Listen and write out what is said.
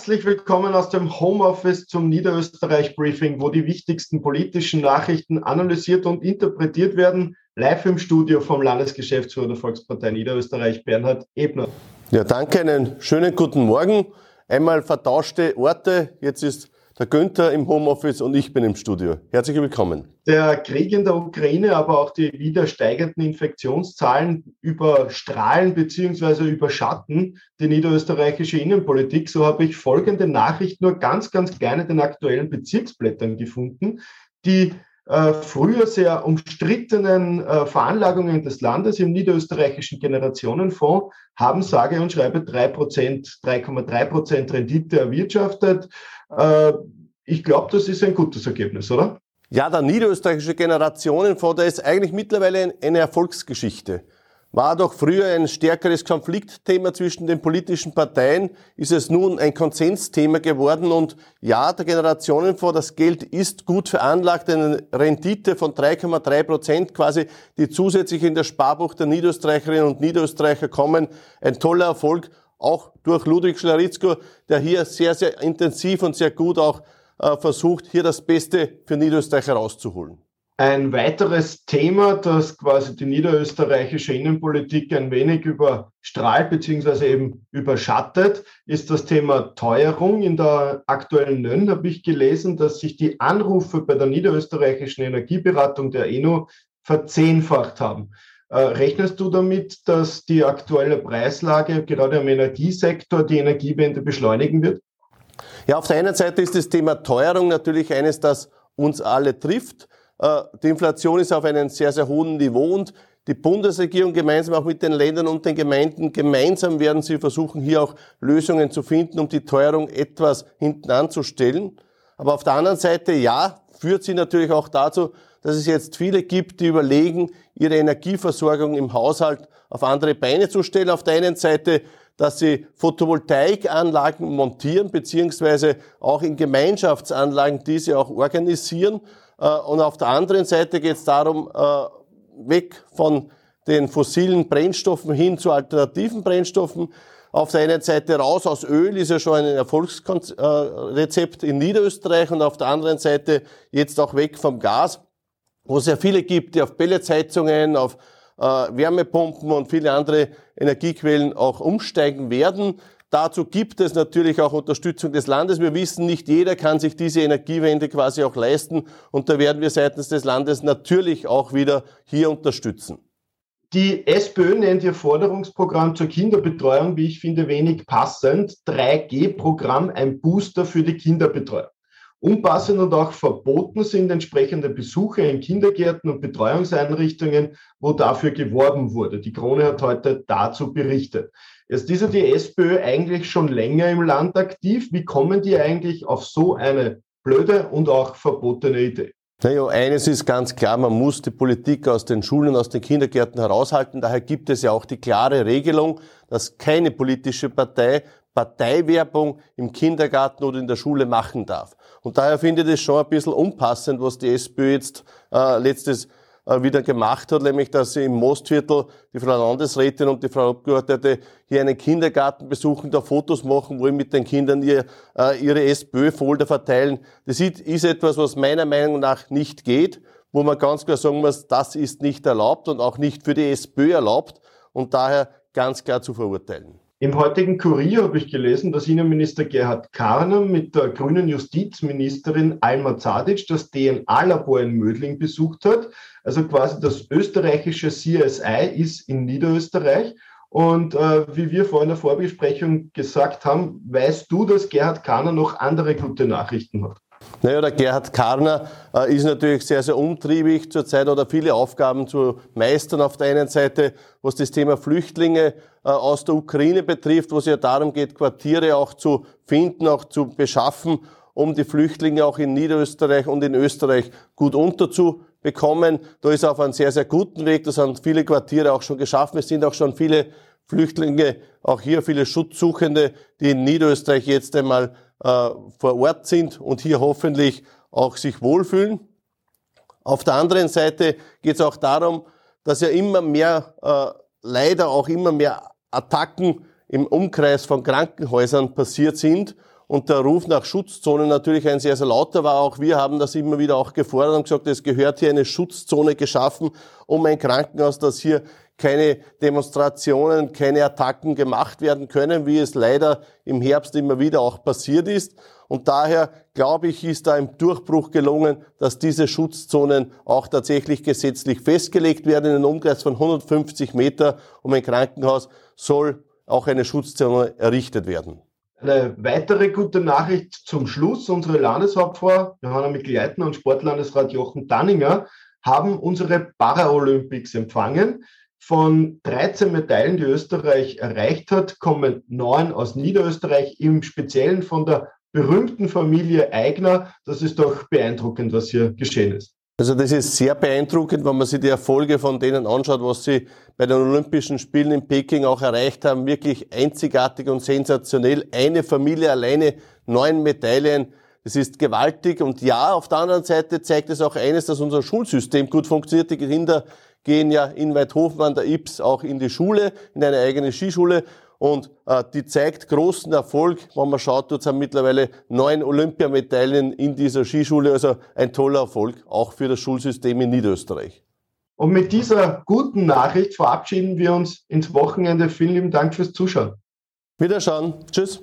Herzlich willkommen aus dem Homeoffice zum Niederösterreich Briefing, wo die wichtigsten politischen Nachrichten analysiert und interpretiert werden. Live im Studio vom Landesgeschäftsführer der Volkspartei Niederösterreich, Bernhard Ebner. Ja, danke, einen schönen guten Morgen. Einmal vertauschte Orte. Jetzt ist der Günther im Homeoffice und ich bin im Studio. Herzlich willkommen. Der Krieg in der Ukraine, aber auch die wieder steigenden Infektionszahlen überstrahlen bzw. überschatten die niederösterreichische Innenpolitik. So habe ich folgende Nachricht nur ganz, ganz klein in den aktuellen Bezirksblättern gefunden, die früher sehr umstrittenen äh, Veranlagungen des Landes im niederösterreichischen Generationenfonds haben sage und schreibe 3%, 3,3 Prozent Rendite erwirtschaftet. Äh, ich glaube, das ist ein gutes Ergebnis, oder? Ja, der niederösterreichische Generationenfonds, der ist eigentlich mittlerweile eine Erfolgsgeschichte. War doch früher ein stärkeres Konfliktthema zwischen den politischen Parteien, ist es nun ein Konsensthema geworden und ja, der Generationenfonds, das Geld ist gut veranlagt, eine Rendite von 3,3 Prozent quasi, die zusätzlich in das Sparbuch der Niederösterreicherinnen und Niederösterreicher kommen. Ein toller Erfolg auch durch Ludwig Schlaritzko, der hier sehr, sehr intensiv und sehr gut auch äh, versucht, hier das Beste für Niederösterreich herauszuholen. Ein weiteres Thema, das quasi die niederösterreichische Innenpolitik ein wenig überstrahlt bzw. eben überschattet, ist das Thema Teuerung. In der aktuellen NÖN habe ich gelesen, dass sich die Anrufe bei der niederösterreichischen Energieberatung der ENO verzehnfacht haben. Äh, rechnest du damit, dass die aktuelle Preislage gerade im Energiesektor die Energiewende beschleunigen wird? Ja, auf der einen Seite ist das Thema Teuerung natürlich eines, das uns alle trifft. Äh, die Inflation ist auf einem sehr, sehr hohen Niveau und die Bundesregierung gemeinsam auch mit den Ländern und den Gemeinden, gemeinsam werden sie versuchen, hier auch Lösungen zu finden, um die Teuerung etwas hinten anzustellen. Aber auf der anderen Seite, ja, führt sie natürlich auch dazu, dass es jetzt viele gibt, die überlegen, ihre Energieversorgung im Haushalt auf andere Beine zu stellen. Auf der einen Seite, dass sie Photovoltaikanlagen montieren, beziehungsweise auch in Gemeinschaftsanlagen diese auch organisieren. Äh, und auf der anderen Seite geht es darum, äh, weg von den fossilen Brennstoffen hin zu alternativen Brennstoffen. Auf der einen Seite raus aus Öl ist ja schon ein Erfolgsrezept in Niederösterreich und auf der anderen Seite jetzt auch weg vom Gas wo es ja viele gibt, die auf Pelletsheizungen, auf äh, Wärmepumpen und viele andere Energiequellen auch umsteigen werden. Dazu gibt es natürlich auch Unterstützung des Landes. Wir wissen, nicht jeder kann sich diese Energiewende quasi auch leisten und da werden wir seitens des Landes natürlich auch wieder hier unterstützen. Die SPÖ nennt ihr Forderungsprogramm zur Kinderbetreuung, wie ich finde, wenig passend. 3G-Programm, ein Booster für die Kinderbetreuung. Unpassend und auch verboten sind entsprechende Besuche in Kindergärten und Betreuungseinrichtungen, wo dafür geworben wurde. Die Krone hat heute dazu berichtet. Jetzt ist ja die SPÖ eigentlich schon länger im Land aktiv. Wie kommen die eigentlich auf so eine blöde und auch verbotene Idee? Naja, eines ist ganz klar, man muss die Politik aus den Schulen, aus den Kindergärten heraushalten. Daher gibt es ja auch die klare Regelung, dass keine politische Partei Parteiwerbung im Kindergarten oder in der Schule machen darf. Und daher finde ich das schon ein bisschen unpassend, was die SPÖ jetzt äh, letztes wieder gemacht hat, nämlich dass sie im Mostviertel die Frau Landesrätin und die Frau Abgeordnete hier einen Kindergarten besuchen, da Fotos machen wollen mit den Kindern, ihr, äh, ihre SPÖ-Folder verteilen. Das ist etwas, was meiner Meinung nach nicht geht, wo man ganz klar sagen muss, das ist nicht erlaubt und auch nicht für die SPÖ erlaubt und daher ganz klar zu verurteilen. Im heutigen Kurier habe ich gelesen, dass Innenminister Gerhard Karner mit der grünen Justizministerin Alma Zadic das DNA-Labor in Mödling besucht hat. Also quasi das österreichische CSI ist in Niederösterreich. Und äh, wie wir vorhin in der Vorbesprechung gesagt haben, weißt du, dass Gerhard Karner noch andere gute Nachrichten hat? Naja, der Gerhard Karner äh, ist natürlich sehr, sehr umtriebig zurzeit oder viele Aufgaben zu meistern. Auf der einen Seite, was das Thema Flüchtlinge äh, aus der Ukraine betrifft, wo es ja darum geht, Quartiere auch zu finden, auch zu beschaffen, um die Flüchtlinge auch in Niederösterreich und in Österreich gut unterzubekommen. Da ist er auf einem sehr, sehr guten Weg. Da sind viele Quartiere auch schon geschaffen. Es sind auch schon viele Flüchtlinge, auch hier viele Schutzsuchende, die in Niederösterreich jetzt einmal äh, vor Ort sind und hier hoffentlich auch sich wohlfühlen. Auf der anderen Seite geht es auch darum, dass ja immer mehr, äh, leider auch immer mehr Attacken im Umkreis von Krankenhäusern passiert sind und der Ruf nach Schutzzonen natürlich ein sehr, sehr lauter war. Auch wir haben das immer wieder auch gefordert und gesagt, es gehört hier eine Schutzzone geschaffen, um ein Krankenhaus, das hier keine Demonstrationen, keine Attacken gemacht werden können, wie es leider im Herbst immer wieder auch passiert ist. Und daher glaube ich, ist da ein Durchbruch gelungen, dass diese Schutzzonen auch tatsächlich gesetzlich festgelegt werden. In einem Umkreis von 150 Meter um ein Krankenhaus soll auch eine Schutzzone errichtet werden. Eine weitere gute Nachricht zum Schluss. Unsere Landeshauptfrau Johanna Mikl-Leitner und Sportlandesrat Jochen Danninger haben unsere Paralympics empfangen. Von 13 Medaillen, die Österreich erreicht hat, kommen neun aus Niederösterreich, im Speziellen von der berühmten Familie Eigner. Das ist doch beeindruckend, was hier geschehen ist. Also das ist sehr beeindruckend, wenn man sich die Erfolge von denen anschaut, was sie bei den Olympischen Spielen in Peking auch erreicht haben. Wirklich einzigartig und sensationell. Eine Familie alleine, neun Medaillen. Das ist gewaltig. Und ja, auf der anderen Seite zeigt es auch eines, dass unser Schulsystem gut funktioniert. Die Kinder gehen ja in Weidhofen an der Ips auch in die Schule, in eine eigene Skischule. Und äh, die zeigt großen Erfolg. Wenn man schaut, dort sind mittlerweile neun Olympiamedaillen in dieser Skischule. Also ein toller Erfolg, auch für das Schulsystem in Niederösterreich. Und mit dieser guten Nachricht verabschieden wir uns ins Wochenende. Vielen lieben Dank fürs Zuschauen. Wiederschauen. Tschüss.